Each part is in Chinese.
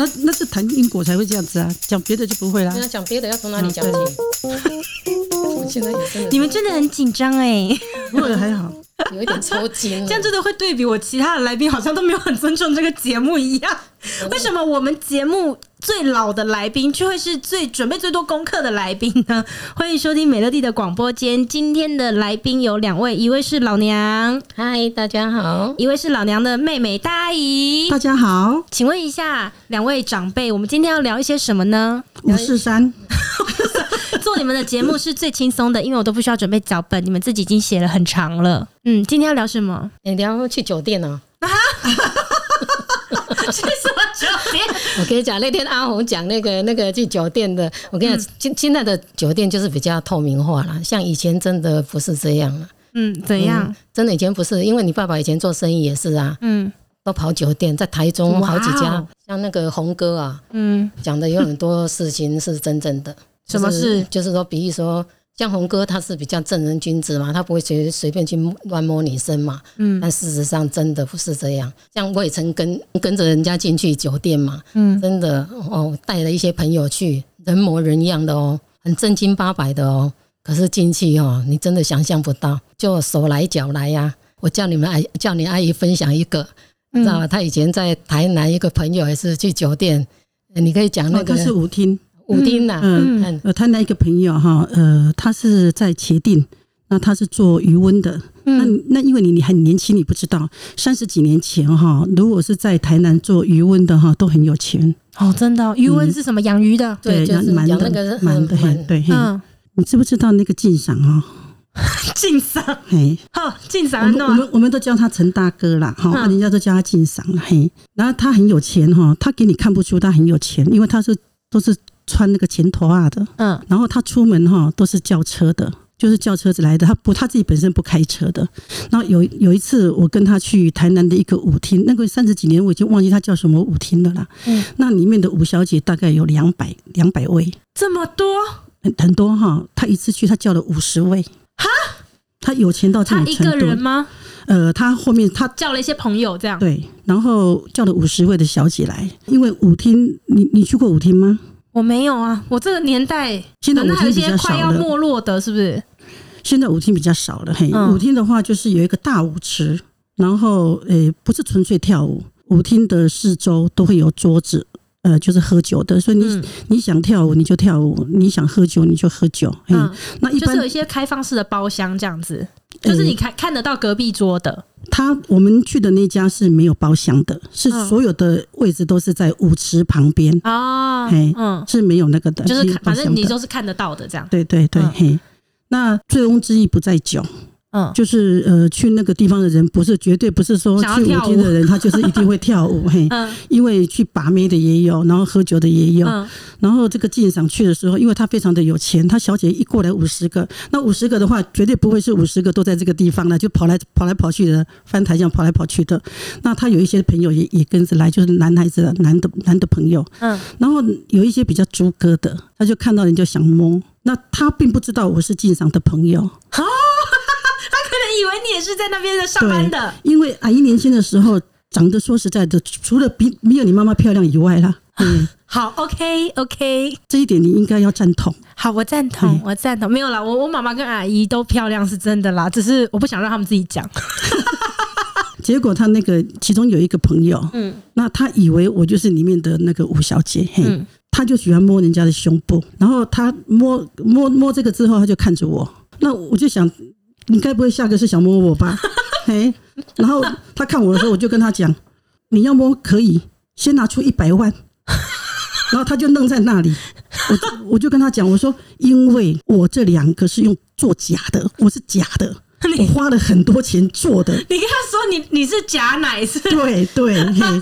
那那是谈因果才会这样子啊，讲别的就不会啦。那讲别的要从哪里讲起？我现在也真的，你们真的很紧张哎，不过还好，有一点抽筋。这样真的会对比我其他的来宾，好像都没有很尊重这个节目一样。为什么我们节目最老的来宾，却会是最准备最多功课的来宾呢？欢迎收听美乐蒂的广播间。今天的来宾有两位，一位是老娘，嗨，大家好；一位是老娘的妹妹大阿姨，大家好。请问一下，两位长辈，我们今天要聊一些什么呢？五四三。做你们的节目是最轻松的，因为我都不需要准备脚本，你们自己已经写了很长了。嗯，今天要聊什么？你聊去酒店呢？啊？去什么酒店？我跟你讲，那天阿红讲那个那个去酒店的，我跟你讲，现现在的酒店就是比较透明化了，像以前真的不是这样了。嗯，怎样？嗯，真的以前不是，因为你爸爸以前做生意也是啊。嗯。都跑酒店，在台中好几家，哦、像那个红哥啊，嗯，讲的有很多事情是真正的。什么事？就是说，比喻说，像红哥他是比较正人君子嘛，他不会随随便去乱摸女生嘛。嗯，但事实上真的不是这样。像我也曾跟跟着人家进去酒店嘛，嗯，真的哦，带了一些朋友去，人模人样的哦，很正经八百的哦。可是进去哦，你真的想象不到，就手来脚来呀、啊。我叫你们阿叫你阿姨分享一个。知道吗？他以前在台南一个朋友也是去酒店，你可以讲那个。他是舞厅，舞厅呐。嗯，呃，他那一个朋友哈，呃，他是在茄定，那他是做余温的。那那因为你你很年轻，你不知道，三十几年前哈，如果是在台南做渔温的哈，都很有钱。哦，真的，鱼塭是什么？养鱼的？对，就是养那个蛮的，对。嗯，你知不知道那个晋赏啊？晋赏，嘿，好，晋赏，我们我们都叫他陈大哥啦，哈，人家都叫他晋赏了，嘿。然后他很有钱哈，他给你看不出他很有钱，因为他是都是穿那个前头啊的，嗯。然后他出门哈都是叫车的，就是叫车子来的，他不他自己本身不开车的。然后有有一次我跟他去台南的一个舞厅，那个三十几年我已经忘记他叫什么舞厅了啦，嗯。那里面的舞小姐大概有两百两百位，这么多，很很多哈。他一次去他叫了五十位。哈，他有钱到这种程度？他一个人吗？呃，他后面他叫了一些朋友，这样对，然后叫了五十位的小姐来。因为舞厅，你你去过舞厅吗？我没有啊，我这个年代现在舞厅比较少了，快要没落的，是不是？现在舞厅比较少了。嘿，嗯、舞厅的话就是有一个大舞池，然后呃，不是纯粹跳舞，舞厅的四周都会有桌子。呃，就是喝酒的，所以你、嗯、你想跳舞你就跳舞，你想喝酒你就喝酒。嗯，那一般就是有一些开放式的包厢这样子，就是你看看得到隔壁桌的。他我们去的那家是没有包厢的，是所有的位置都是在舞池旁边哦。嘿，嗯，是没有那个的，就是反正你都是看得到的这样。对对对，嘿，那醉翁之意不在酒。嗯，就是呃，去那个地方的人不是绝对不是说去舞厅的人，他就是一定会跳舞 嘿。嗯，因为去把妹的也有，然后喝酒的也有。嗯，然后这个晋赏去的时候，因为他非常的有钱，他小姐一过来五十个，那五十个的话，绝对不会是五十个都在这个地方了，就跑来跑来跑去的翻台这样跑来跑去的。那他有一些朋友也也跟着来，就是男孩子男的男的朋友。嗯，然后有一些比较猪哥的，他就看到人就想摸，那他并不知道我是晋赏的朋友。好。以为你也是在那边的上班的，因为阿姨年轻的时候长得说实在的，除了比没有你妈妈漂亮以外啦。嗯，好，OK OK，这一点你应该要赞同。好，我赞同，我赞同。没有啦，我我妈妈跟阿姨都漂亮是真的啦，只是我不想让他们自己讲。结果他那个其中有一个朋友，嗯，那他以为我就是里面的那个吴小姐，嘿，嗯，他就喜欢摸人家的胸部，然后他摸摸摸这个之后，他就看着我，那我就想。你该不会下个是想摸我吧？嘿，然后他看我的时候，我就跟他讲：“你要摸可以，先拿出一百万。”然后他就愣在那里。我就我就跟他讲：“我说，因为我这两个是用做假的，我是假的，我花了很多钱做的。”你跟他说你你是假奶是？对对，嘿，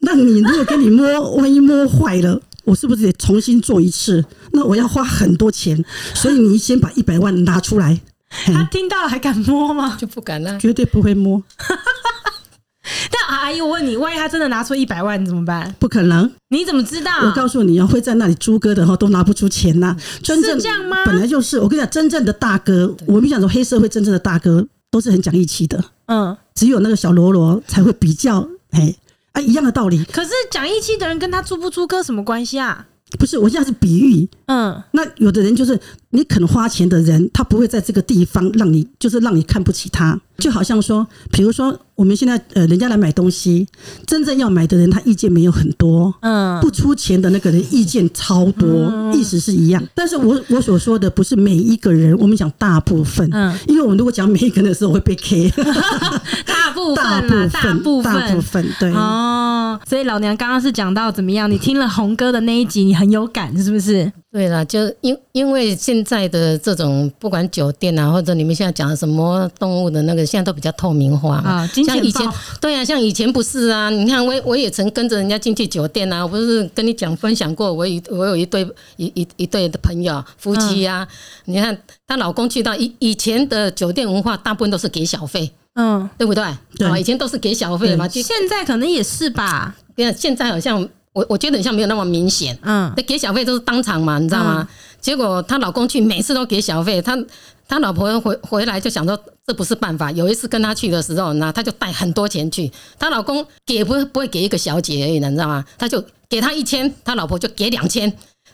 那你如果给你摸，万一摸坏了，我是不是得重新做一次？那我要花很多钱，所以你先把一百万拿出来。他听到了还敢摸吗？就不敢了，绝对不会摸。但阿姨，我问你，万一他真的拿出一百万，怎么办？不可能，你怎么知道？我告诉你，会在那里猪哥的哈都拿不出钱呐。真正是这样吗？本来就是，我跟你讲，真正的大哥，我们讲说黑社会真正的大哥都是很讲义气的。嗯，只有那个小喽啰才会比较，哎。啊，一样的道理。可是讲义气的人跟他租不租歌什么关系啊？不是，我现在是比喻。嗯，那有的人就是你肯花钱的人，他不会在这个地方让你，就是让你看不起他。就好像说，比如说我们现在呃，人家来买东西，真正要买的人他意见没有很多，嗯，不出钱的那个人意见超多，意思是一样。但是我我所说的不是每一个人，我们讲大部分，嗯，因为我们如果讲每一个人的时候会被 K，大部分大部分大部分，大部分对哦。所以老娘刚刚是讲到怎么样？你听了红哥的那一集，你很有感是不是？对了，就因因为现在的这种不管酒店啊，或者你们现在讲的什么动物的那个，现在都比较透明化啊。像以前，对啊，像以前不是啊。你看我我也曾跟着人家进去酒店啊，我不是跟你讲分享过，我一我有一对一一一对的朋友夫妻啊。你看她老公去到以以前的酒店文化，大部分都是给小费，嗯，对不对？对，以前都是给小费嘛。现在可能也是吧。对啊，现在好像。我我觉得好像没有那么明显，嗯，那给小费都是当场嘛，你知道吗？结果她老公去每次都给小费，她他老婆回回来就想说这不是办法。有一次跟他去的时候，那他就带很多钱去，她老公给不不会给一个小姐而已，你知道吗？他就给他一千，他老婆就给两千，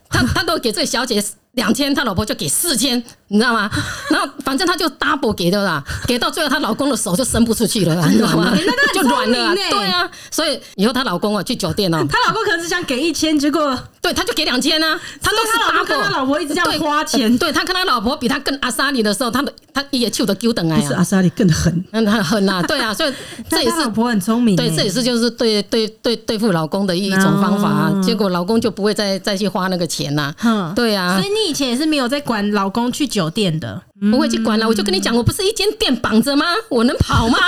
他他都给这个小姐。两千，他老婆就给四千，你知道吗？然后反正他就 double 给的啦，给到最后，她老公的手就伸不出去了，你知道吗？就软了。对啊，所以以后她老公啊去酒店哦，她老公可能是想给一千，结果对，他就给两千啊。他都是 double，他老婆一直这样花钱。对，他跟他老婆比他更阿莎里的时候，他的他也求的丢等哎，是阿莎里更狠，嗯，很狠啊。对啊，所以这也是老婆很聪明。对，这也是就是对对对对付老公的一种方法啊。结果老公就不会再再去花那个钱呐。嗯，对啊。所以你以前也是没有在。管老公去酒店的，不会去管了。我就跟你讲，我不是一间店绑着吗？我能跑吗？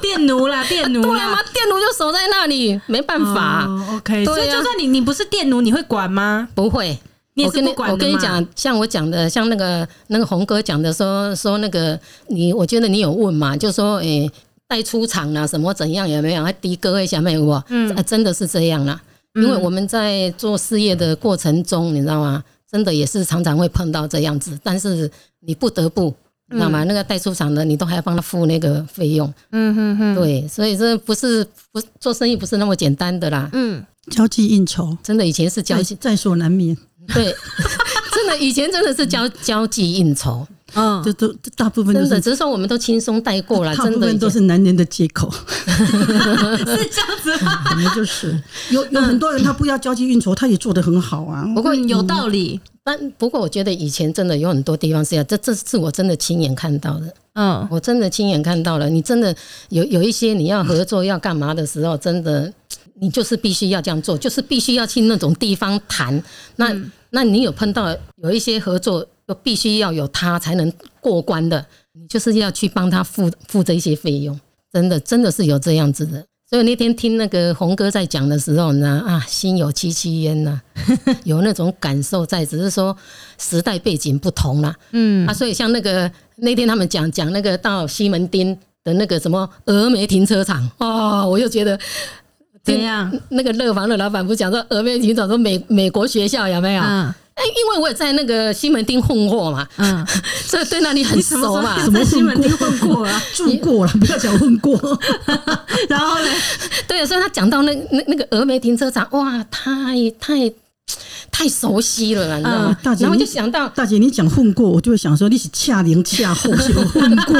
店奴啦，店奴啦，店奴就守在那里，没办法。OK，所以就算你你不是店奴，你会管吗？不会。我跟你我跟你讲，像我讲的，像那个那个红哥讲的，说说那个你，我觉得你有问嘛，就说诶，带出场啊，什么怎样有没有？还的哥一下没有？嗯，真的是这样啦。因为我们在做事业的过程中，你知道吗？真的也是常常会碰到这样子，但是你不得不，知道吗？那个代出厂的，你都还要帮他付那个费用。嗯哼哼，对，所以这不是不做生意不是那么简单的啦。嗯，交际应酬，真的以前是交际在所难免。对，真的以前真的是交交际应酬。嗯，这都大部分都是，只是说我们都轻松带过了，真的都是男人的借口，是这样子吗？可能就是有有很多人他不要交际应酬，他也做得很好啊。不过有道理，但不过我觉得以前真的有很多地方是要，这这是我真的亲眼看到的。嗯，我真的亲眼看到了，你真的有有一些你要合作要干嘛的时候，真的你就是必须要这样做，就是必须要去那种地方谈。那那你有碰到有一些合作？就必须要有他才能过关的，你就是要去帮他付付这一些费用，真的真的是有这样子的。所以那天听那个鸿哥在讲的时候呢，啊，心有戚戚焉呐，有那种感受在，只是说时代背景不同啦。嗯啊，所以像那个那天他们讲讲那个到西门町的那个什么峨眉停车场哦，我又觉得怎样？那个乐房的老板不讲说峨眉停车场说美美国学校有没有？嗯哎，因为我也在那个西门町混过嘛，嗯，所以对那里很熟嘛。什么 西门町混过啊？住过了，不要讲混过。然后呢？对，所以他讲到那那那个峨眉停车场，哇，太太太熟悉了，你知道吗？大姐，然后就想到大姐，你讲混过，我就会想说你是恰零恰后，什么混过？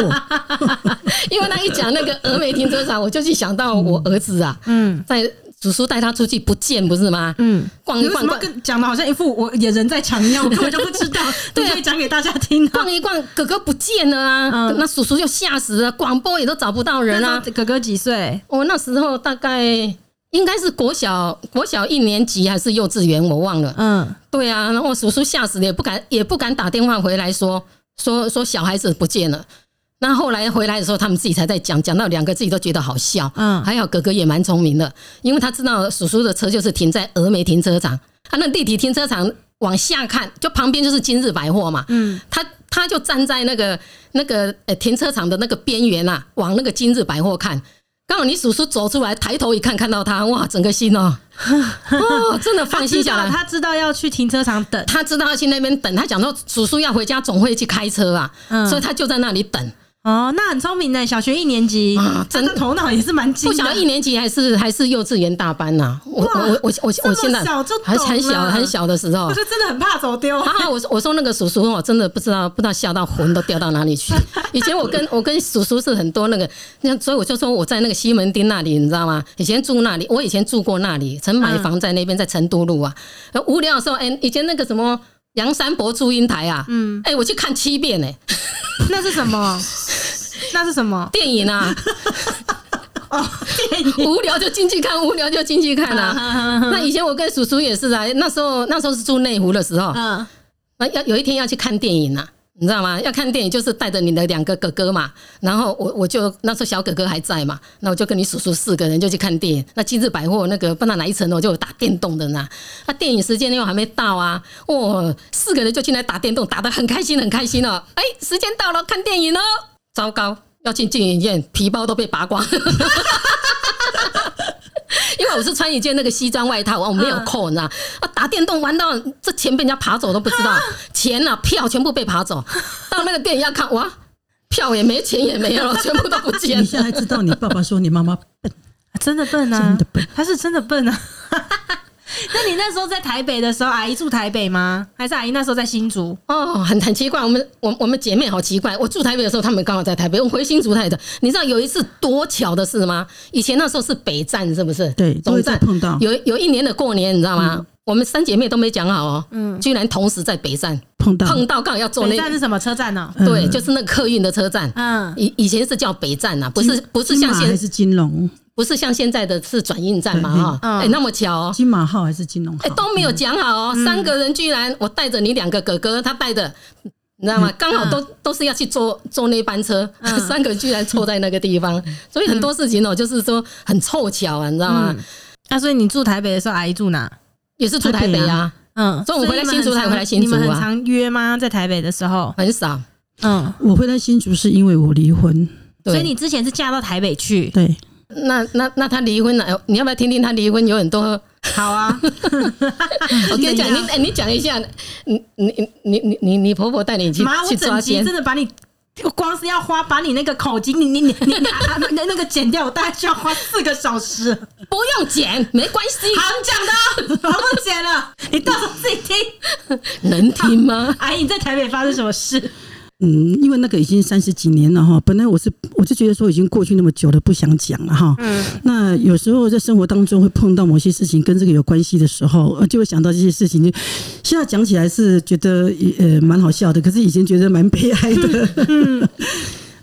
因为他一讲那个峨眉停车场，我就去想到我儿子啊，嗯，在。叔叔带他出去不见不是吗？嗯，逛一逛，讲的好像一副我也人在场一样，我 根本就不知道。对，可以讲给大家听。逛一逛，哥哥不见了啊！嗯、那叔叔就吓死了，广播也都找不到人啊。哥哥几岁？我那时候大概应该是国小，国小一年级还是幼稚园，我忘了。嗯，对啊，然后叔叔吓死了，也不敢也不敢打电话回来说说说小孩子不见了。那后来回来的时候，他们自己才在讲，讲到两个自己都觉得好笑。嗯，还好哥哥也蛮聪明的，因为他知道叔叔的车就是停在峨眉停车场，他那立体停车场往下看，就旁边就是今日百货嘛。嗯，他他就站在那个那个呃停车场的那个边缘啊，往那个今日百货看。刚好你叔叔走出来，抬头一看，看到他，哇，整个心哦，哦，真的放心下来。他知道要去停车场等，他知道要去那边等。他讲说叔叔要回家，总会去开车啊，所以他就在那里等。哦，那很聪明呢，小学一年级啊，真的头脑也是蛮。不晓得一年级还是还是幼稚园大班呐、啊？我我我我我现在还很小很小的时候，我就真的很怕走丢。啊，我我说那个叔叔，我真的不知道不知道吓到魂都掉到哪里去。以前我跟我跟叔叔是很多那个，那所以我就说我在那个西门町那里，你知道吗？以前住那里，我以前住过那里，曾买房在那边，在成都路啊。无聊的时候，哎，以前那个什么杨三伯祝英台啊，嗯，哎，我去看七遍呢、欸。那是什么？那是什么电影啊？哦，电影无聊就进去看，无聊就进去看啊。那以前我跟叔叔也是啊，那时候那时候是住内湖的时候，嗯，那要有一天要去看电影啊，你知道吗？要看电影就是带着你的两个哥哥嘛，然后我我就那时候小哥哥还在嘛，那我就跟你叔叔四个人就去看电影。那今日百货那个不知道哪一层楼就有打电动的呢。那电影时间又还没到啊，哦，四个人就进来打电动，打得很开心很开心哦。哎，时间到了，看电影喽。糟糕，要进电影院，皮包都被拔光，因为我是穿一件那个西装外套，我没有扣，你知道？啊，打电动玩到这钱被人家爬走都不知道，钱啊票全部被爬走，到那个电影要看哇，票也没，钱也没有了，全部都不见了。你现在知道你爸爸说你妈妈笨，真的笨啊，真的笨，他是真的笨啊。那你那时候在台北的时候，阿姨住台北吗？还是阿姨那时候在新竹？哦，很很奇怪，我们我我们姐妹好奇怪。我住台北的时候，他们刚好在台北。我回新竹台的，你知道有一次多巧的事吗？以前那时候是北站，是不是？对，总站碰到。有有一年的过年，你知道吗？嗯、我们三姐妹都没讲好哦，嗯，居然同时在北站碰到，碰到刚好要坐那个。北站是什么车站呢？对，就是那个客运的车站。嗯，以以前是叫北站呐，不是不是像现在是金龙。不是像现在的是转运站嘛？哈，哎，那么巧哦，金马号还是金龙号？哎，都没有讲好哦。三个人居然，我带着你两个哥哥，他带着，你知道吗？刚好都都是要去坐坐那班车，三个人居然错在那个地方，所以很多事情哦，就是说很凑巧啊，你知道吗？那所以你住台北的时候，阿姨住哪？也是住台北啊。嗯，中午回来新竹，才回来新竹啊。你们很常约吗？在台北的时候很少。嗯，我回来新竹是因为我离婚，所以你之前是嫁到台北去。对。那那那他离婚了，你要不要听听他离婚有很多？好啊，我跟你讲，你哎，你讲一下，你你你你你你婆婆带你去去抓奸，真的把你光是要花把你那个口经，你你你你那那个剪掉，我大概需要花四个小时。不用剪，没关系，好讲的，我不用剪了，你到时候自己听，能听吗？阿姨，你在台北发生什么事？嗯，因为那个已经三十几年了哈，本来我是我就觉得说已经过去那么久了，不想讲了哈。嗯，那有时候在生活当中会碰到某些事情跟这个有关系的时候，就会想到这些事情。就现在讲起来是觉得呃蛮好笑的，可是以前觉得蛮悲哀的。嗯，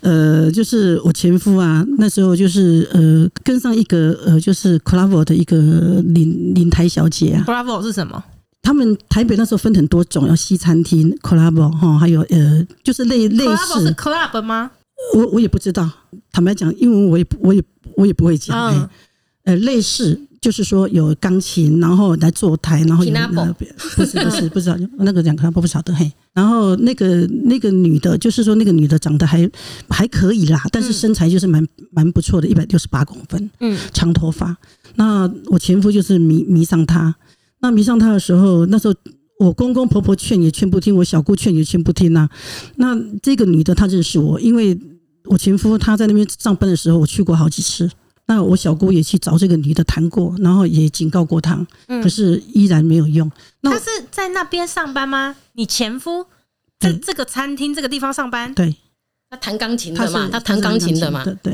呃，就是我前夫啊，那时候就是呃跟上一个呃就是 Clavo 的一个领领台小姐啊。Clavo 是什么？他们台北那时候分很多种，有西餐厅 club 哈，还有呃，就是类类似 club 是 club 吗？我我也不知道，坦白讲，因为我也我也我也不会讲。嗯、呃，类似就是说有钢琴，然后来坐台，然后有那个不是不是 不知道那个两个不不晓得嘿。然后那个那个女的，就是说那个女的长得还还可以啦，但是身材就是蛮蛮不错的，一百六十八公分，嗯，长头发。那我前夫就是迷迷上她。那迷上他的时候，那时候我公公婆婆劝也劝不听，我小姑劝也劝不听呐、啊。那这个女的她认识我，因为我前夫他在那边上班的时候，我去过好几次。那我小姑也去找这个女的谈过，然后也警告过她，可是依然没有用。那他是在那边上班吗？你前夫在这个餐厅这个地方上班？对。他弹钢琴的嘛，他弹钢琴的嘛，对。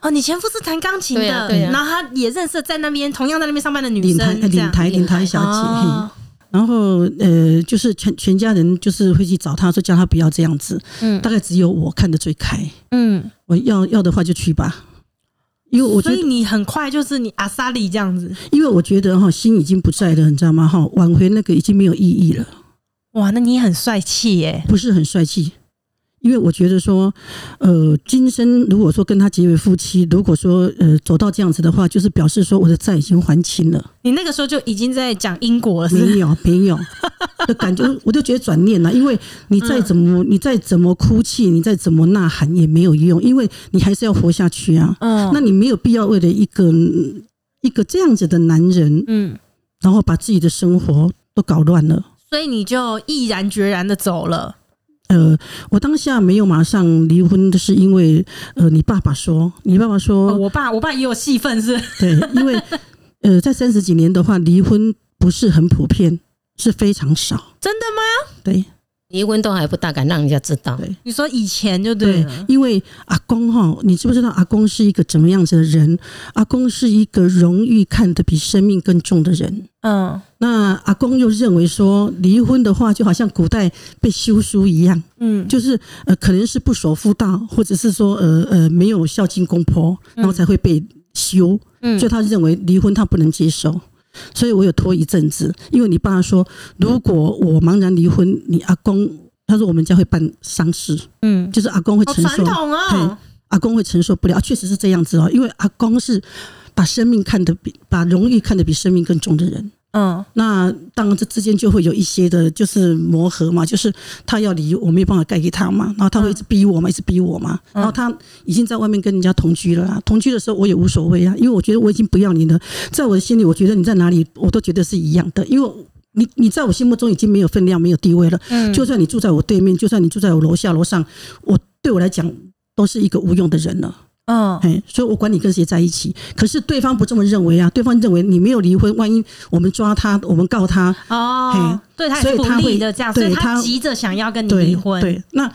哦，你前夫是弹钢琴的，对，然后他也认识在那边同样在那边上班的女生，领台领台小姐。然后呃，就是全全家人就是会去找他说叫他不要这样子，嗯，大概只有我看得最开，嗯，我要要的话就去吧，因为我觉得你很快就是你阿萨里这样子，因为我觉得哈心已经不在了，你知道吗？哈，挽回那个已经没有意义了。哇，那你很帅气耶？不是很帅气。因为我觉得说，呃，今生如果说跟他结为夫妻，如果说呃走到这样子的话，就是表示说我的债已经还清了。你那个时候就已经在讲因果了是是，没有没有的感觉，我就觉得转念了。因为你再怎么、嗯、你再怎么哭泣，你再怎么呐喊也没有用，因为你还是要活下去啊。嗯，那你没有必要为了一个一个这样子的男人，嗯，然后把自己的生活都搞乱了。所以你就毅然决然的走了。呃，我当下没有马上离婚，的是因为呃，你爸爸说，你爸爸说，哦、我爸我爸也有戏份是？对，因为呃，在三十几年的话，离婚不是很普遍，是非常少。真的吗？对。离婚都还不大敢让人家知道。对，你说以前就对，对，因为阿公哈，你知不知道阿公是一个怎么样子的人？阿公是一个荣誉看得比生命更重的人。嗯，那阿公又认为说，离婚的话就好像古代被休书一样。嗯，就是呃，可能是不守妇道，或者是说呃呃没有孝敬公婆，然后才会被休。嗯，所以他认为离婚他不能接受。所以我有拖一阵子，因为你爸说，如果我茫然离婚，你阿公他说我们家会办丧事，嗯，就是阿公会承受，哦，阿公会承受不了，确实是这样子哦，因为阿公是把生命看得比把荣誉看得比生命更重的人。嗯，那当然这之间就会有一些的，就是磨合嘛，就是他要离，我没有办法盖给他嘛，然后他会一直逼我嘛，一直逼我嘛，然后他已经在外面跟人家同居了啦，同居的时候我也无所谓啊，因为我觉得我已经不要你了，在我的心里，我觉得你在哪里我都觉得是一样的，因为你你在我心目中已经没有分量，没有地位了，嗯，就算你住在我对面，就算你住在我楼下楼上，我对我来讲都是一个无用的人了。嗯，哎，所以我管你跟谁在一起，可是对方不这么认为啊。对方认为你没有离婚，万一我们抓他，我们告他，哦，对他是不利的这样，所以他急着想要跟你离婚。对，那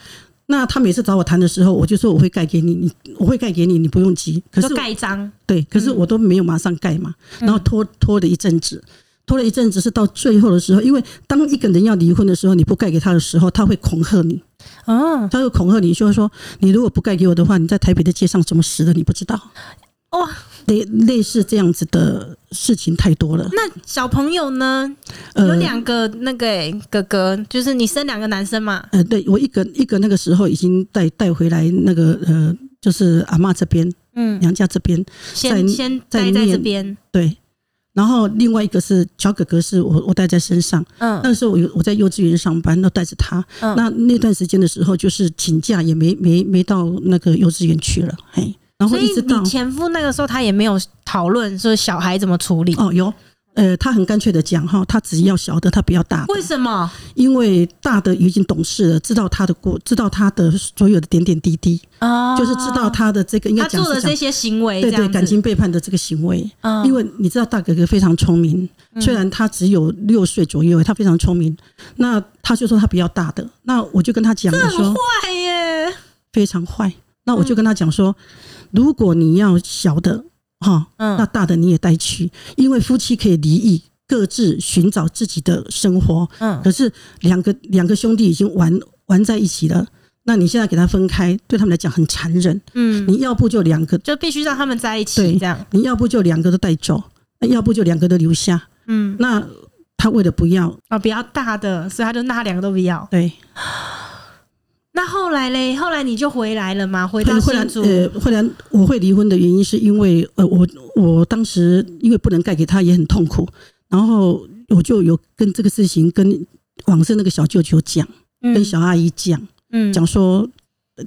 那他每次找我谈的时候，我就说我会盖给你，你我会盖给你，你不用急。可是盖章，对，可是我都没有马上盖嘛，然后拖拖了一阵子。拖了一阵子，是到最后的时候，因为当一个人要离婚的时候，你不盖给他的时候，他会恐吓你。哦，他就恐吓你，就是说，你如果不盖给我的话，你在台北的街上怎么死的，你不知道。哇，类类似这样子的事情太多了。那小朋友呢？有两个那个、欸、哥哥，就是你生两个男生嘛？呃，对我一个一个那个时候已经带带回来，那个呃，就是阿嬷这边，嗯，娘家这边，先先待在这边，对。然后另外一个是小哥哥，是我我带在身上。嗯，那时候我我在幼稚园上班，都带着他。嗯，那那段时间的时候，就是请假也没没没到那个幼稚园去了。嘿，然后一直到你前夫那个时候，他也没有讨论说小孩怎么处理。哦，有。呃，他很干脆的讲哈，他只要小的，他不要大的。为什么？因为大的已经懂事了，知道他的过，知道他的所有的点点滴滴，哦，就是知道他的这个应他做的这些行为，对对，感情背叛的这个行为。哦，因为你知道大哥哥非常聪明，虽然他只有六岁左右，他非常聪明。那他就说他不要大的，那我就跟他讲，我说坏耶，非常坏。那我就跟他讲说，如果你要小的。哈，嗯那大的你也带去，因为夫妻可以离异，各自寻找自己的生活。嗯，可是两个两个兄弟已经玩玩在一起了，那你现在给他分开，对他们来讲很残忍。嗯，你要不就两个，就必须让他们在一起。对，这样你要不就两个都带走，那要不就两个都留下。嗯，那他为了不要啊，比较大的，所以他就那两个都不要。对。那后来嘞？后来你就回来了吗？回到新竹。呃，后来我会离婚的原因是因为呃，我我当时因为不能盖给他，也很痛苦。然后我就有跟这个事情跟往生那个小舅舅讲，跟小阿姨讲，嗯，讲说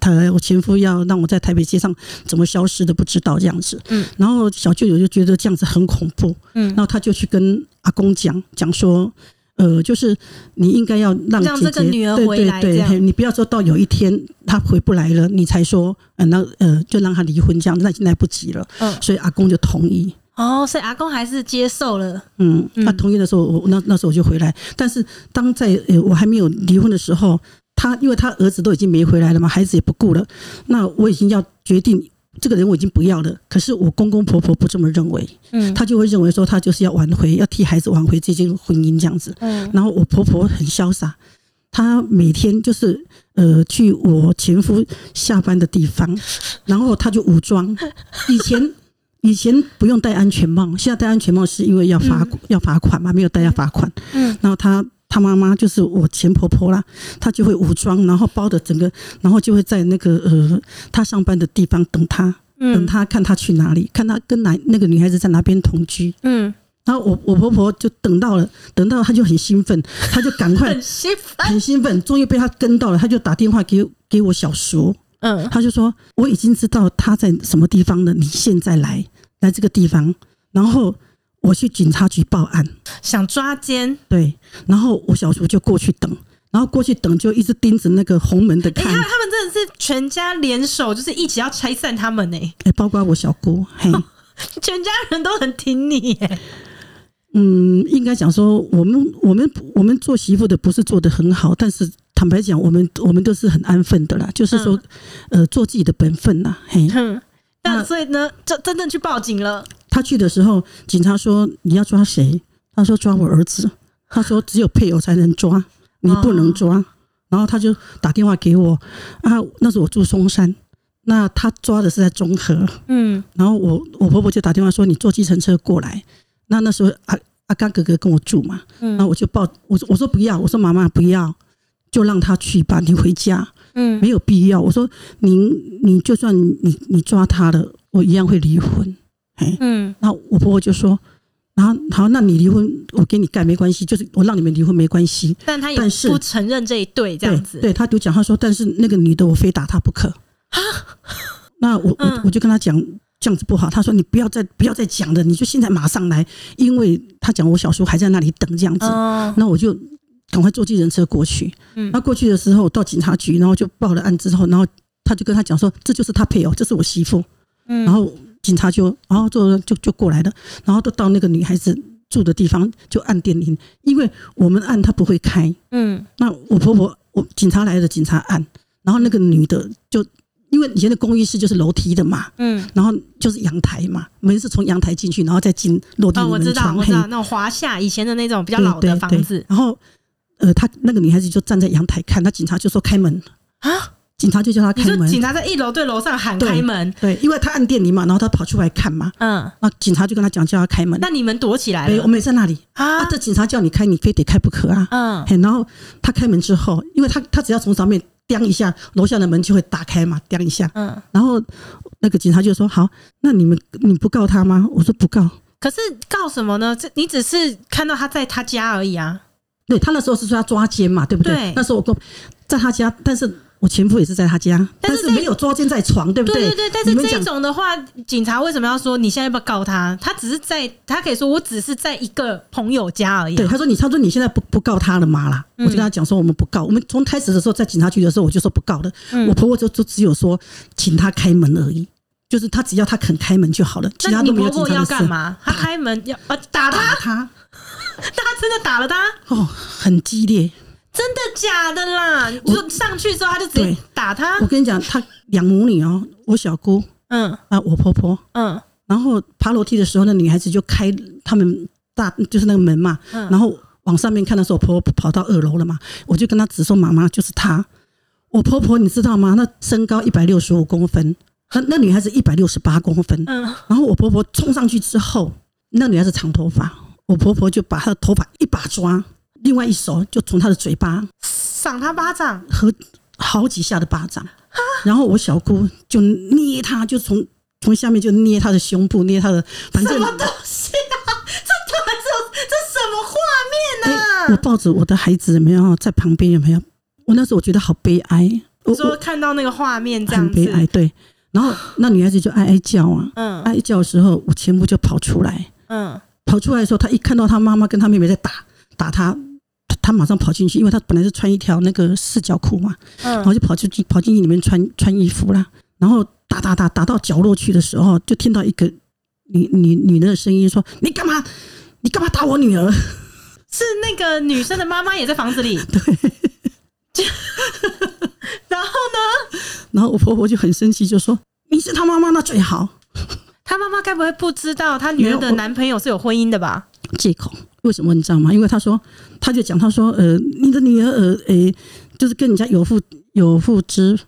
他我前夫要让我在台北街上怎么消失的不知道这样子。嗯，然后小舅舅就觉得这样子很恐怖，嗯，然后他就去跟阿公讲讲说。呃，就是你应该要让姐姐让这个女儿回来，对对对，你不要说到有一天她回不来了，你才说，呃，那呃，就让她离婚这样，那已经来不及了。嗯，所以阿公就同意。哦，所以阿公还是接受了。嗯，他同意的时候，我那那时候我就回来。但是当在呃我还没有离婚的时候，他因为他儿子都已经没回来了嘛，孩子也不顾了，那我已经要决定。这个人我已经不要了，可是我公公婆婆不这么认为，嗯，他就会认为说他就是要挽回，要替孩子挽回这件婚姻这样子，嗯，然后我婆婆很潇洒，她每天就是呃去我前夫下班的地方，然后她就武装，以前以前不用戴安全帽，现在戴安全帽是因为要罚要罚款嘛，没有戴要罚款，嗯，然后她。他妈妈就是我前婆婆啦，她就会武装，然后包的整个，然后就会在那个呃，她上班的地方等她，等她看她去哪里，看她跟哪那个女孩子在哪边同居。嗯，然后我我婆婆就等到了，等到她就很兴奋，她就赶快 很兴奋，很兴奋，终于被她跟到了，她就打电话给给我小叔，嗯，她就说我已经知道她在什么地方了，你现在来来这个地方，然后。我去警察局报案，想抓奸。对，然后我小叔就过去等，然后过去等，就一直盯着那个红门的看。他他们真的是全家联手，就是一起要拆散他们呢。哎，包括我小姑，嘿，全家人都很挺你。嗯，应该讲说，我们我们我们做媳妇的不是做得很好，但是坦白讲，我们我们都是很安分的啦，就是说，呃，做自己的本分呐，嘿。那所以呢，就真正去报警了。他去的时候，警察说你要抓谁？他说抓我儿子。他说只有配偶才能抓，你不能抓。然后他就打电话给我啊，那时候我住松山，那他抓的是在中和，嗯。然后我我婆婆就打电话说你坐计程车过来。那那时候阿阿刚哥哥跟我住嘛，嗯。那我就抱我我说不要，我说妈妈不要，就让他去吧，你回家。嗯，没有必要。我说您你就算你你抓他了，我一样会离婚。哎，嗯，然后我婆婆就说，然后好，那你离婚，我给你盖没关系，就是我让你们离婚没关系。但他也不承认这一对这样子。对，对，他就讲，他说，但是那个女的我非打她不可。啊，那我我我就跟他讲这样子不好。他说你不要再不要再讲了，你就现在马上来，因为他讲我小叔还在那里等这样子。哦，那我就。赶快坐计程车过去。嗯，那过去的时候到警察局，然后就报了案之后，然后他就跟他讲说，这就是他配偶，这是我媳妇。嗯，然后警察就，然后就就就过来了，然后都到那个女孩子住的地方就按电铃，因为我们按她不会开。嗯，那我婆婆，我警察来了，警察按，然后那个女的就因为以前的公寓室就是楼梯的嘛，嗯，然后就是阳台嘛，门是从阳台进去，然后再进落地门。哦，我知道，我知道那种华夏以前的那种比较老的房子，然后。呃，她那个女孩子就站在阳台看，那警察就说开门。啊，警察就叫他开门。警察在一楼对楼上喊开门，对，因为他按电铃嘛，然后他跑出来看嘛，嗯，那警察就跟他讲叫他开门。那你们躲起来了？我们也在那里啊。这警察叫你开，你非得开不可啊。嗯，然后他开门之后，因为他他只要从上面钉一下，楼下的门就会打开嘛，钉一下。嗯，然后那个警察就说：“好，那你们你不告他吗？”我说：“不告。”可是告什么呢？这你只是看到他在他家而已啊。对，他那时候是说要抓奸嘛，对不对？对，那时候我跟在他家，但是我前夫也是在他家，但是，没有抓奸在床，对不对？对对对。但是这种的话，警察为什么要说你现在要不要告他？他只是在，他可以说我只是在一个朋友家而已。对，他说你，他说你现在不不告他了吗啦？嗯、我就跟他讲说我们不告，我们从开始的时候在警察局的时候我就说不告了。嗯、我婆婆就就只有说请他开门而已，就是他只要他肯开门就好了，其他都没有警察的事。那你婆婆要干嘛？他开门要呃打他。打他他真的打了他哦，很激烈，真的假的啦？就上去之后他就直接打他。我跟你讲，他两母女哦，我小姑，嗯啊，我婆婆，嗯，然后爬楼梯的时候，那女孩子就开他们大就是那个门嘛，嗯，然后往上面看的时候，我婆婆跑到二楼了嘛，我就跟她指说：“妈妈，就是她。”我婆婆你知道吗？那身高一百六十五公分，那那女孩子一百六十八公分，嗯，然后我婆婆冲上去之后，那女孩子长头发。我婆婆就把她的头发一把抓，另外一手就从他的嘴巴赏他巴掌，和好几下的巴掌。然后我小姑就捏他，就从从下面就捏他的胸部，捏他的，反正什么东西啊？这这这什么画面呢？我抱着我的孩子，有没有在旁边？有没有？我那时候我觉得好悲哀。我说看到那个画面这样很悲哀。对，然后那女孩子就哀哀叫啊，嗯，哀叫的时候，我前夫就跑出来，嗯。跑出来的时候，他一看到他妈妈跟他妹妹在打打他，他马上跑进去，因为他本来是穿一条那个四角裤嘛，然后就跑出去跑进去里面穿穿衣服啦，然后打打打打到角落去的时候，就听到一个女女女人的声音说：“你干嘛？你干嘛打我女儿？”是那个女生的妈妈也在房子里。对，然后呢？然后我婆婆就很生气，就说：“你是她妈妈，那最好。”她妈妈该不会不知道她女儿的男朋友是有婚姻的吧？借口？为什么你知道吗？因为他说，他就讲，他说，呃，你的女儿，呃，诶，就是跟人家有妇有妇之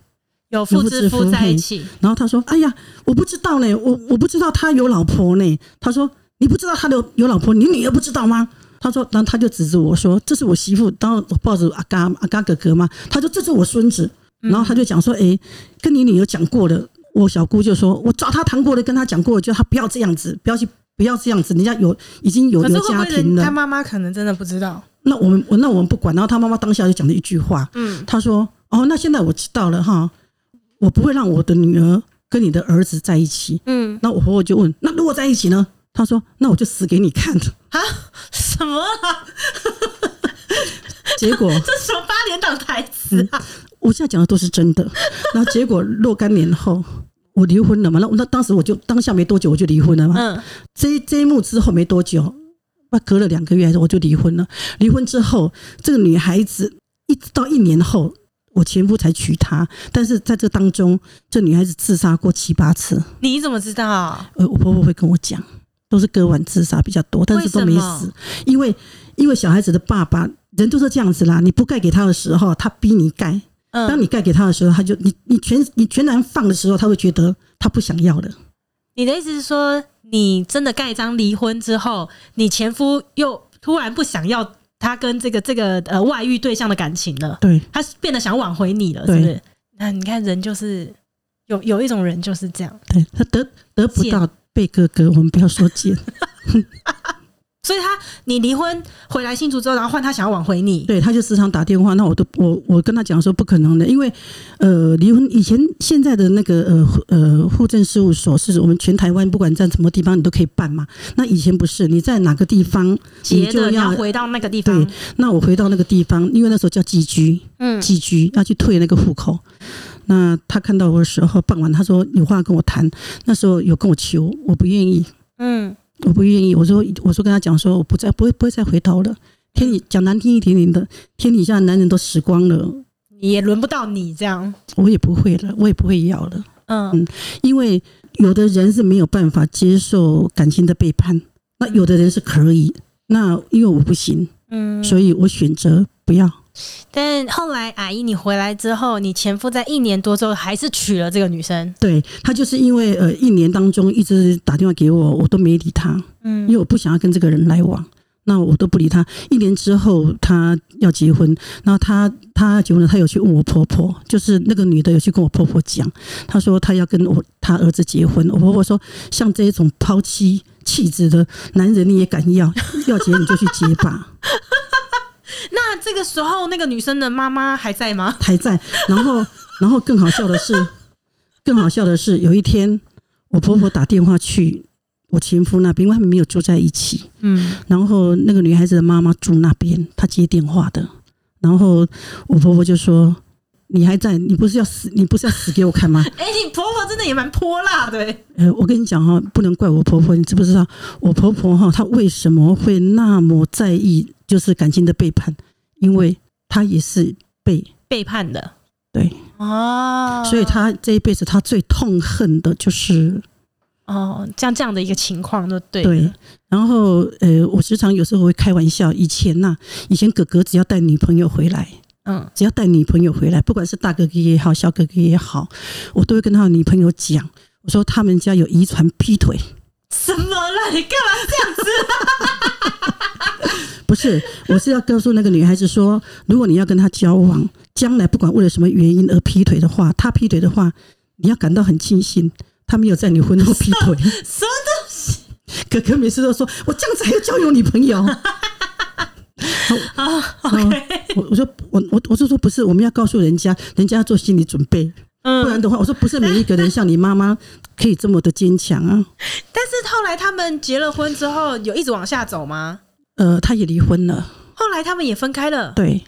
有妇之夫在一起。然后他说，哎呀，我不知道呢，我我不知道他有老婆呢。他说，你不知道他的有老婆，你女儿不知道吗？他说，然后他就指着我说，这是我媳妇。然后我抱着阿嘎阿嘎哥哥嘛，他说这是我孙子。然后他就讲说，哎，跟你女儿讲过了。我小姑就说：“我找他谈过了，跟他讲过了，就他不要这样子，不要去，不要这样子。人家有已经有了家庭了。他妈妈可能真的不知道。那我们，我那我们不管。然后他妈妈当下就讲了一句话，嗯，他说：‘哦，那现在我知道了哈，我不会让我的女儿跟你的儿子在一起。’嗯，那我婆婆就问：‘那如果在一起呢？’他说：‘那我就死给你看。’啊，什么啊？结果 这什么八点档台词啊、嗯！我现在讲的都是真的。然后结果若干年后，我离婚了嘛？那那当时我就当下没多久我就离婚了嘛。嗯，这这一幕之后没多久，那隔了两个月我就离婚了。离婚之后，这个女孩子一直到一年后，我前夫才娶她。但是在这当中，这女孩子自杀过七八次。你怎么知道？呃，我婆婆会跟我讲，都是割腕自杀比较多，但是都没死，因为因为小孩子的爸爸。人都是这样子啦，你不盖给他的时候，他逼你盖；当你盖给他的时候，他就你你全你全然放的时候，他会觉得他不想要了。你的意思是说，你真的盖章离婚之后，你前夫又突然不想要他跟这个这个呃外遇对象的感情了？对，他变得想挽回你了，是不是？那你看，人就是有有一种人就是这样，对他得得不到贝哥哥，我们不要说贱。所以他，你离婚回来新竹之后，然后换他想要挽回你，对，他就时常打电话，那我都我我跟他讲说不可能的，因为呃，离婚以前现在的那个呃呃户政事务所是我们全台湾不管在什么地方你都可以办嘛，那以前不是，你在哪个地方你就要回到那个地方，对，那我回到那个地方，因为那时候叫寄居，嗯，寄居要去退那个户口，那他看到我的时候，办完他说有话跟我谈，那时候有跟我求，我不愿意，嗯。我不愿意，我说我说跟他讲说，我不再不会不会再回头了。天底讲难听一点点的，天底下男人都死光了，也轮不到你这样。我也不会了，我也不会要了。嗯嗯，因为有的人是没有办法接受感情的背叛，那有的人是可以。那因为我不行，嗯，所以我选择不要。但后来阿姨你回来之后，你前夫在一年多之后还是娶了这个女生。对，他就是因为呃一年当中一直打电话给我，我都没理他，嗯，因为我不想要跟这个人来往，那我都不理他。一年之后他要结婚，然后他他结婚了，他有去问我婆婆，就是那个女的有去跟我婆婆讲，她说她要跟我她儿子结婚。我婆婆说，像这种抛妻弃子的男人你也敢要？要结你就去结吧。那这个时候，那个女生的妈妈还在吗？还在。然后，然后更好笑的是，更好笑的是，有一天我婆婆打电话去我前夫那边，因为他们没有住在一起。嗯。然后那个女孩子的妈妈住那边，她接电话的。然后我婆婆就说：“你还在？你不是要死？你不是要死给我看吗？” 哎，你婆婆真的也蛮泼辣的。呃，我跟你讲哈，不能怪我婆婆，你知不知道？我婆婆哈，她为什么会那么在意？就是感情的背叛，因为她也是被背叛的，对哦，所以她这一辈子她最痛恨的就是哦，像这样的一个情况，就对对。然后呃，我时常有时候会开玩笑，以前呐，以前哥哥只要带女朋友回来，嗯，只要带女朋友回来，不管是大哥哥也好，小哥哥也好，我都会跟他的女朋友讲，我说他们家有遗传劈腿，什么了？你干嘛这样子？不是，我是要告诉那个女孩子说，如果你要跟他交往，将来不管为了什么原因而劈腿的话，他劈腿的话，你要感到很庆幸，他没有在你婚后劈腿。什么东西？哥哥每次都说，我这样子还要交有女朋友。啊，OK。我我说我我我是说不是，我们要告诉人家，人家要做心理准备，不然的话，我说不是每一个人像你妈妈可以这么的坚强啊。但是后来他们结了婚之后，有一直往下走吗？呃，他也离婚了，后来他们也分开了。对，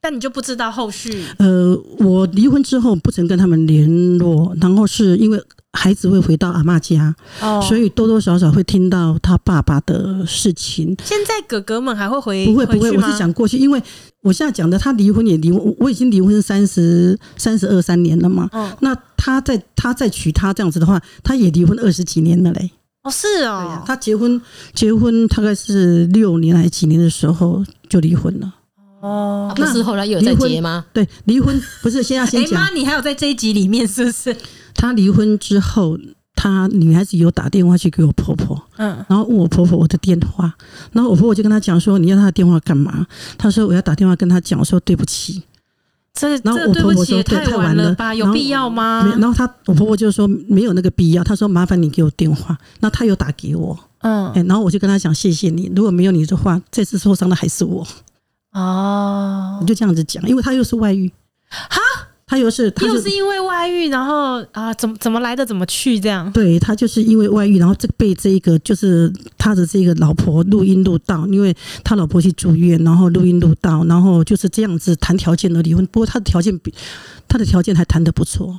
但你就不知道后续。呃，我离婚之后不曾跟他们联络，然后是因为孩子会回到阿妈家，哦，所以多多少少会听到他爸爸的事情。现在哥哥们还会回？不会不会，我是讲过去，因为我现在讲的，他离婚也离婚，我已经离婚三十三十二三年了嘛。哦，那他在他再娶她这样子的话，他也离婚二十几年了嘞。哦，是哦，他结婚结婚大概是六年还是几年的时候就离婚了。哦，不是后来又有再结吗？对，离婚不是先要先讲。妈，你还有在这一集里面是不是？他离婚之后，他女孩子有打电话去给我婆婆，嗯，然后问我婆婆我的电话，然后我婆婆就跟他讲说，你要他的电话干嘛？他说我要打电话跟他讲说对不起。这然后我婆婆说太晚了吧，有必要吗？然后他我婆婆就说没有那个必要。他说麻烦你给我电话。那他又打给我，嗯，然后我就跟他讲谢谢你，如果没有你的话，这次受伤的还是我。哦，我就这样子讲，因为他又是外遇。哈，他又是，他又是因为外遇，然后啊，怎么怎么来的怎么去这样？对，他就是因为外遇，然后这被这一个就是他的这个老婆录音录到，因为他老婆去住院，然后录音录到，然后就是这样子谈条件的离婚。不过他的条件比他的条件还谈得不错，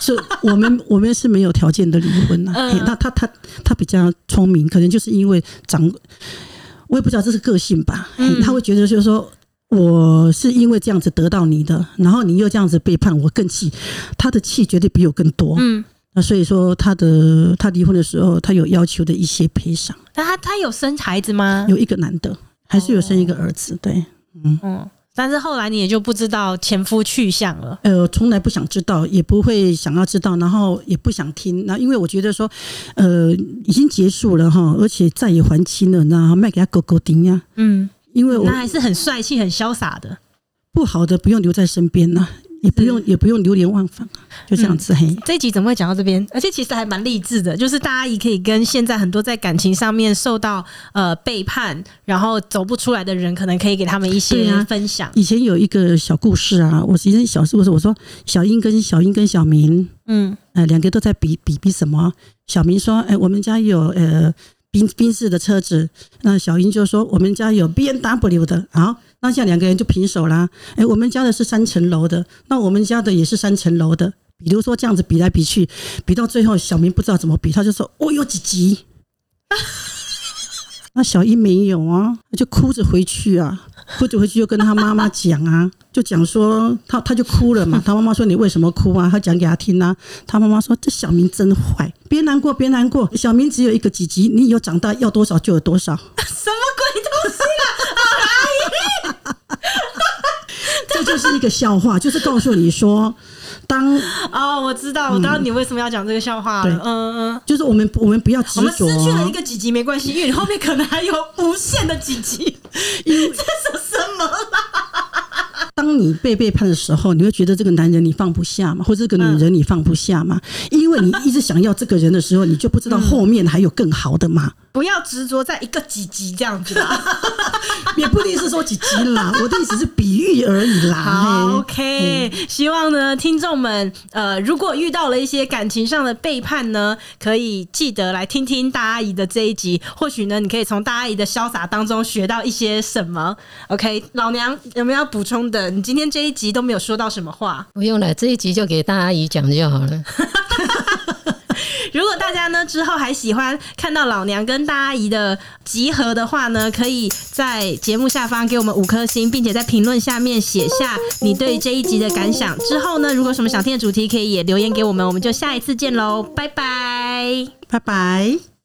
是我们我们是没有条件的离婚呐、啊。那他他他比较聪明，可能就是因为长，我也不知道这是个性吧，他会觉得就是说。我是因为这样子得到你的，然后你又这样子背叛我，更气。他的气绝对比我更多。嗯，那所以说他的他离婚的时候，他有要求的一些赔偿。那他他有生孩子吗？有一个男的，还是有生一个儿子。对，嗯嗯。但是后来你也就不知道前夫去向了。呃，从来不想知道，也不会想要知道，然后也不想听。那因为我觉得说，呃，已经结束了哈，而且债也还清了，然后卖给他狗狗丁呀。嗯。因为我那还是很帅气、很潇洒的，不好的不用留在身边呐，也不用也不用流连忘返，就这样子。嘿，这一集怎么会讲到这边？而且其实还蛮励志的，就是大家也可以跟现在很多在感情上面受到呃背叛，然后走不出来的人，可能可以给他们一些分享。以前有一个小故事啊，我以前小时候我说小英跟小英跟小明，嗯，呃，两个都在比比比什么？小明说，哎，我们家有呃。宾宾士的车子，那小英就说我们家有 B N W 的，好，那这样两个人就平手啦。哎，我们家的是三层楼的，那我们家的也是三层楼的。比如说这样子比来比去，比到最后，小明不知道怎么比，他就说：“我有几级？”那小英没有啊，就哭着回去啊。哭着回去就跟他妈妈讲啊，就讲说他他就哭了嘛。他妈妈说，你为什么哭啊？他讲给他听啊。他妈妈说，这小明真坏，别难过别难过，小明只有一个鸡鸡，你以后长大要多少就有多少。什么鬼东西啊！阿姨，这就是一个笑话，就是告诉你说。当哦，我知道，我知道你为什么要讲这个笑话了。嗯嗯，就是我们我们不要执着，我们失去了一个几集没关系，因为你后面可能还有无限的几集。因为 这是什么啦？当你被背叛的时候，你会觉得这个男人你放不下吗？或者这个女人你放不下吗？因为你一直想要这个人的时候，你就不知道后面还有更好的吗？不要执着在一个几级这样子啦，也不一定是说几级啦，我的意思是比喻而已啦。好，OK，希望呢，听众们，呃，如果遇到了一些感情上的背叛呢，可以记得来听听大阿姨的这一集，或许呢，你可以从大阿姨的潇洒当中学到一些什么。OK，老娘有没有要补充的？你今天这一集都没有说到什么话？不用了，这一集就给大阿姨讲就好了。如果大家呢之后还喜欢看到老娘跟大阿姨的集合的话呢，可以在节目下方给我们五颗星，并且在评论下面写下你对这一集的感想。之后呢，如果什么想听的主题，可以也留言给我们，我们就下一次见喽，拜拜，拜拜。